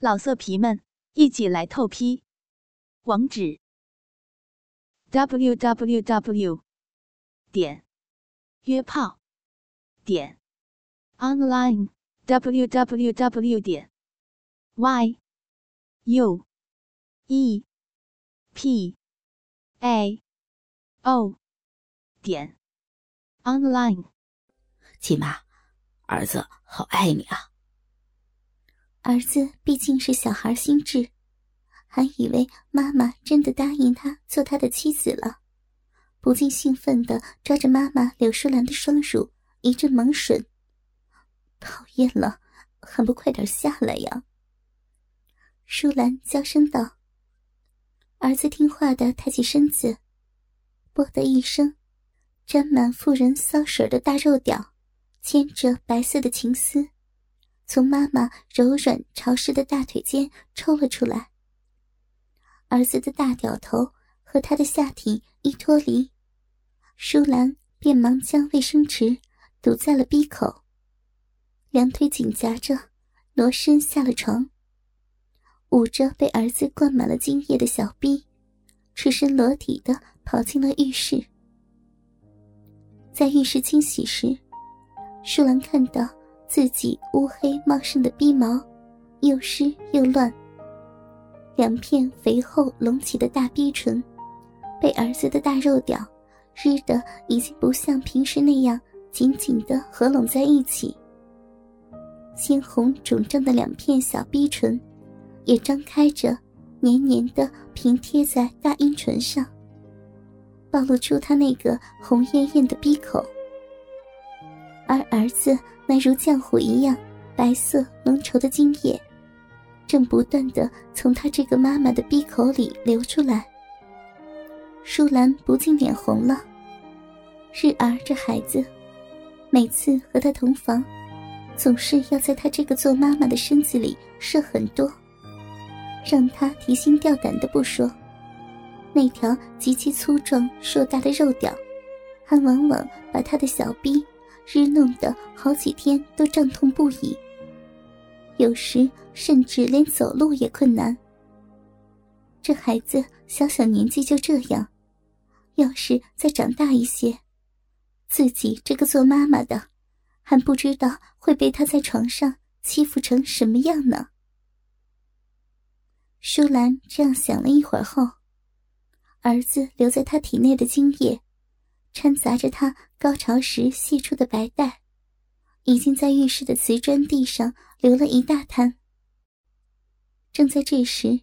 老色皮们，一起来透批！网址：w w w 点约炮点 online w w w 点 y u e p a o 点 online。亲妈，儿子好爱你啊！儿子毕竟是小孩心智，还以为妈妈真的答应他做他的妻子了，不禁兴奋地抓着妈妈柳淑兰的双乳一阵猛吮。讨厌了，还不快点下来呀！淑兰娇声道。儿子听话的抬起身子，啵的一声，沾满妇人骚水的大肉屌，牵着白色的情丝。从妈妈柔软潮湿的大腿间抽了出来，儿子的大屌头和他的下体一脱离，舒兰便忙将卫生纸堵在了鼻口，两腿紧夹着，挪身下了床，捂着被儿子灌满了精液的小臂，赤身裸体的跑进了浴室。在浴室清洗时，舒兰看到。自己乌黑茂盛的逼毛，又湿又乱。两片肥厚隆起的大逼唇，被儿子的大肉屌湿得已经不像平时那样紧紧的合拢在一起。鲜红肿胀的两片小逼唇，也张开着，黏黏的平贴在大阴唇上，暴露出他那个红艳艳的逼口。而儿子。那如浆糊一样白色浓稠的精液，正不断的从他这个妈妈的逼口里流出来。舒兰不禁脸红了。日儿这孩子，每次和他同房，总是要在他这个做妈妈的身子里射很多，让他提心吊胆的不说，那条极其粗壮硕大的肉屌，还往往把他的小臂。日弄得好几天都胀痛不已，有时甚至连走路也困难。这孩子小小年纪就这样，要是再长大一些，自己这个做妈妈的还不知道会被他在床上欺负成什么样呢？舒兰这样想了一会儿后，儿子留在他体内的精液。掺杂着他高潮时泄出的白带，已经在浴室的瓷砖地上流了一大滩。正在这时，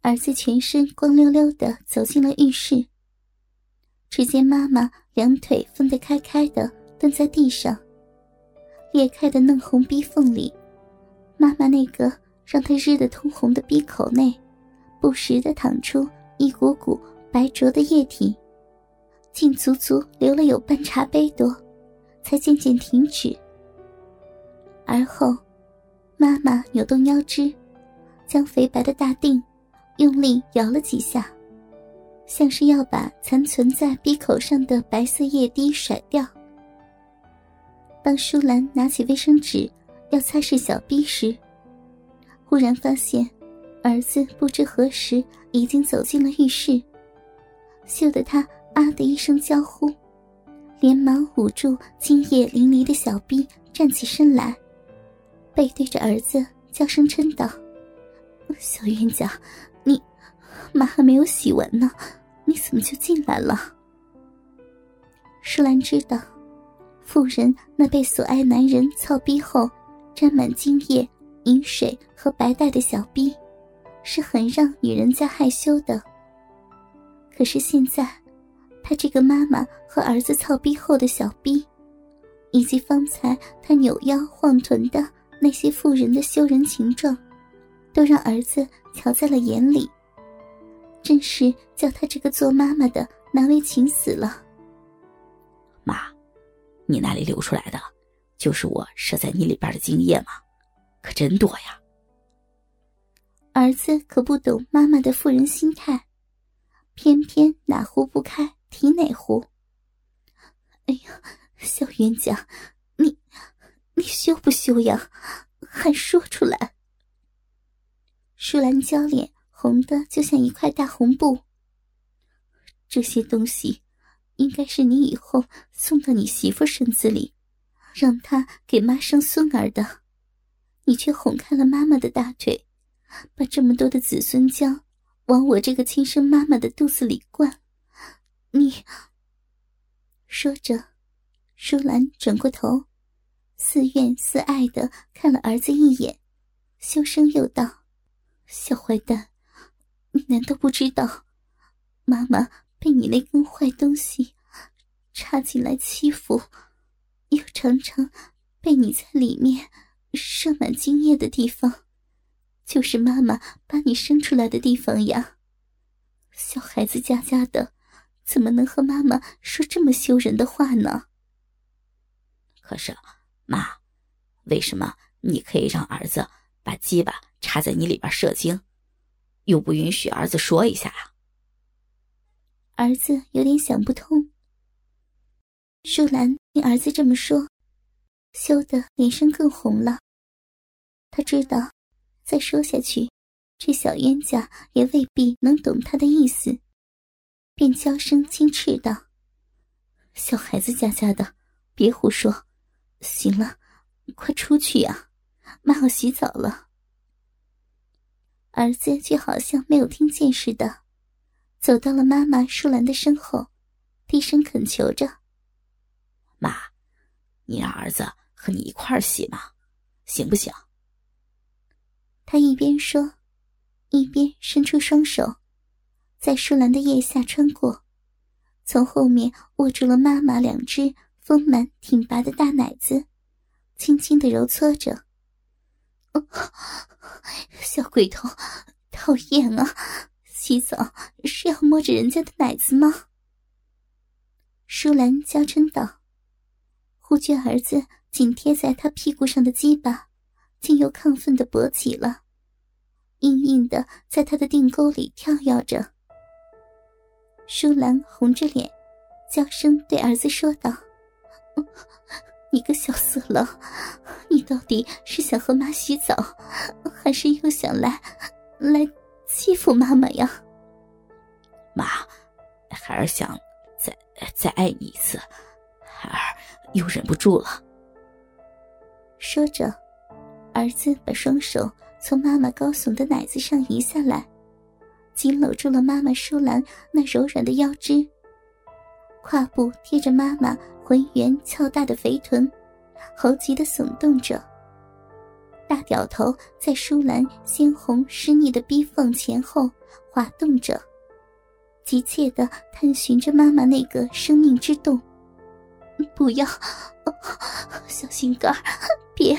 儿子全身光溜溜的走进了浴室。只见妈妈两腿分得开开的蹲在地上，裂开的嫩红逼缝里，妈妈那个让他日得通红的逼口内，不时的淌出一股股白浊的液体。竟足足流了有半茶杯多，才渐渐停止。而后，妈妈扭动腰肢，将肥白的大腚用力摇了几下，像是要把残存在鼻口上的白色液滴甩掉。当舒兰拿起卫生纸要擦拭小臂时，忽然发现儿子不知何时已经走进了浴室，羞得他。啊的一声娇呼，连忙捂住精液淋漓的小臂，站起身来，背对着儿子，娇声嗔道：“小冤家，你妈还没有洗完呢，你怎么就进来了？”舒兰知道，妇人那被所爱男人操逼后，沾满精液、饮水和白带的小臂，是很让女人家害羞的。可是现在。他这个妈妈和儿子操逼后的小逼，以及方才他扭腰晃臀的那些妇人的羞人情状，都让儿子瞧在了眼里。真是叫他这个做妈妈的难为情死了。妈，你那里流出来的，就是我射在你里边的精液吗？可真多呀！儿子可不懂妈妈的妇人心态，偏偏哪壶不开。你哪壶？哎呀，小冤家，你你羞不羞呀？还说出来！舒兰娇脸红的就像一块大红布。这些东西，应该是你以后送到你媳妇身子里，让她给妈生孙儿的。你却哄开了妈妈的大腿，把这么多的子孙浆往我这个亲生妈妈的肚子里灌。你说着，舒兰转过头，似怨似爱的看了儿子一眼，羞声又道：“小坏蛋，你难道不知道，妈妈被你那根坏东西插进来欺负，又常常被你在里面？”射满精液的地方，就是妈妈把你生出来的地方呀。小孩子家家的，怎么能和妈妈说这么羞人的话呢？可是，妈，为什么你可以让儿子把鸡巴插在你里边射精，又不允许儿子说一下呀？儿子有点想不通。舒兰听儿子这么说。羞得脸上更红了。他知道，再说下去，这小冤家也未必能懂他的意思，便娇声轻斥道：“小孩子家家的，别胡说。行了，快出去呀，妈要洗澡了。”儿子却好像没有听见似的，走到了妈妈舒兰的身后，低声恳求着：“妈，你让儿子。”和你一块儿洗嘛，行不行？他一边说，一边伸出双手，在舒兰的腋下穿过，从后面握住了妈妈两只丰满挺拔的大奶子，轻轻的揉搓着。小鬼头，讨厌啊！洗澡是要摸着人家的奶子吗？舒兰娇嗔道，忽觉儿子。紧贴在他屁股上的鸡巴，竟又亢奋的勃起了，硬硬的在他的腚沟里跳跃着。舒兰红着脸，娇声对儿子说道：“你个小色狼，你到底是想和妈洗澡，还是又想来来欺负妈妈呀？”妈，孩儿想再再爱你一次，孩儿又忍不住了。说着，儿子把双手从妈妈高耸的奶子上移下来，紧搂住了妈妈舒兰那柔软的腰肢，胯部贴着妈妈浑圆翘大的肥臀，猴急的耸动着。大屌头在舒兰鲜红湿腻的逼缝前后滑动着，急切的探寻着妈妈那个生命之洞。不要，小心肝，别！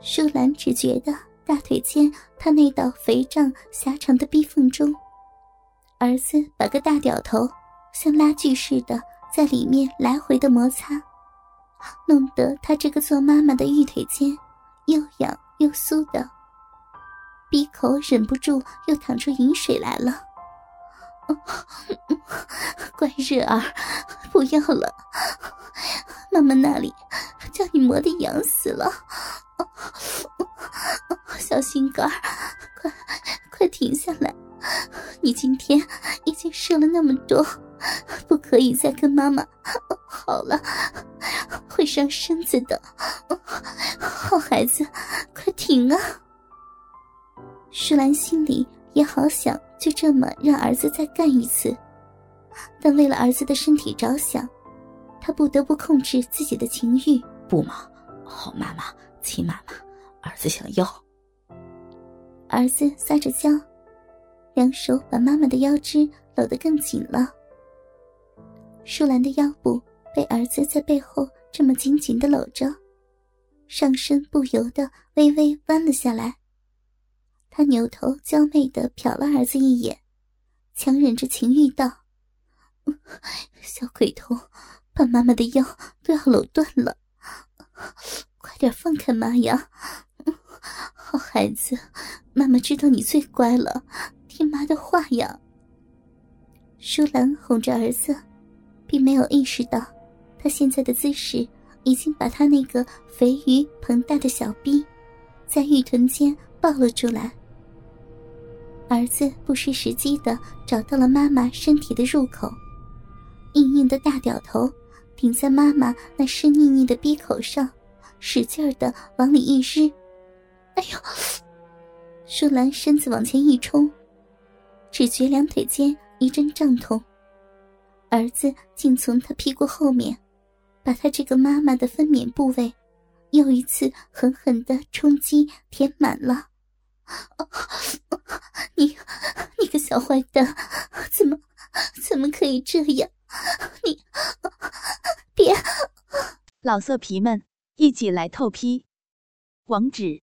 舒兰只觉得大腿间他那道肥胀狭长的逼缝中，儿子把个大屌头像拉锯似的在里面来回的摩擦，弄得他这个做妈妈的玉腿间又痒又酥的，鼻口忍不住又淌出饮水来了。乖热儿，不要了，妈妈那里叫你磨的痒死了。小心肝，快快停下来！你今天已经射了那么多，不可以再跟妈妈好了，会伤身子的。好孩子，快停啊！舒兰心里也好想。就这么让儿子再干一次，但为了儿子的身体着想，她不得不控制自己的情欲。不嘛，好妈妈亲妈妈，儿子想要。儿子撒着娇，两手把妈妈的腰肢搂得更紧了。舒兰的腰部被儿子在背后这么紧紧的搂着，上身不由得微微弯了下来。他扭头娇媚的瞟了儿子一眼，强忍着情欲道：“ 小鬼头，把妈妈的腰都要搂断了，快点放开妈呀！好孩子，妈妈知道你最乖了，听妈的话呀。”舒兰哄着儿子，并没有意识到，他现在的姿势已经把他那个肥鱼膨大的小臂，在玉臀间。抱了出来。儿子不失时机的找到了妈妈身体的入口，硬硬的大屌头顶在妈妈那湿腻腻的逼口上，使劲的往里一日。哎呦！舒兰身子往前一冲，只觉两腿间一阵胀痛。儿子竟从他屁股后面，把他这个妈妈的分娩部位，又一次狠狠的冲击填满了。你，你个小坏蛋，怎么，怎么可以这样？你，别！老色皮们，一起来透批，网址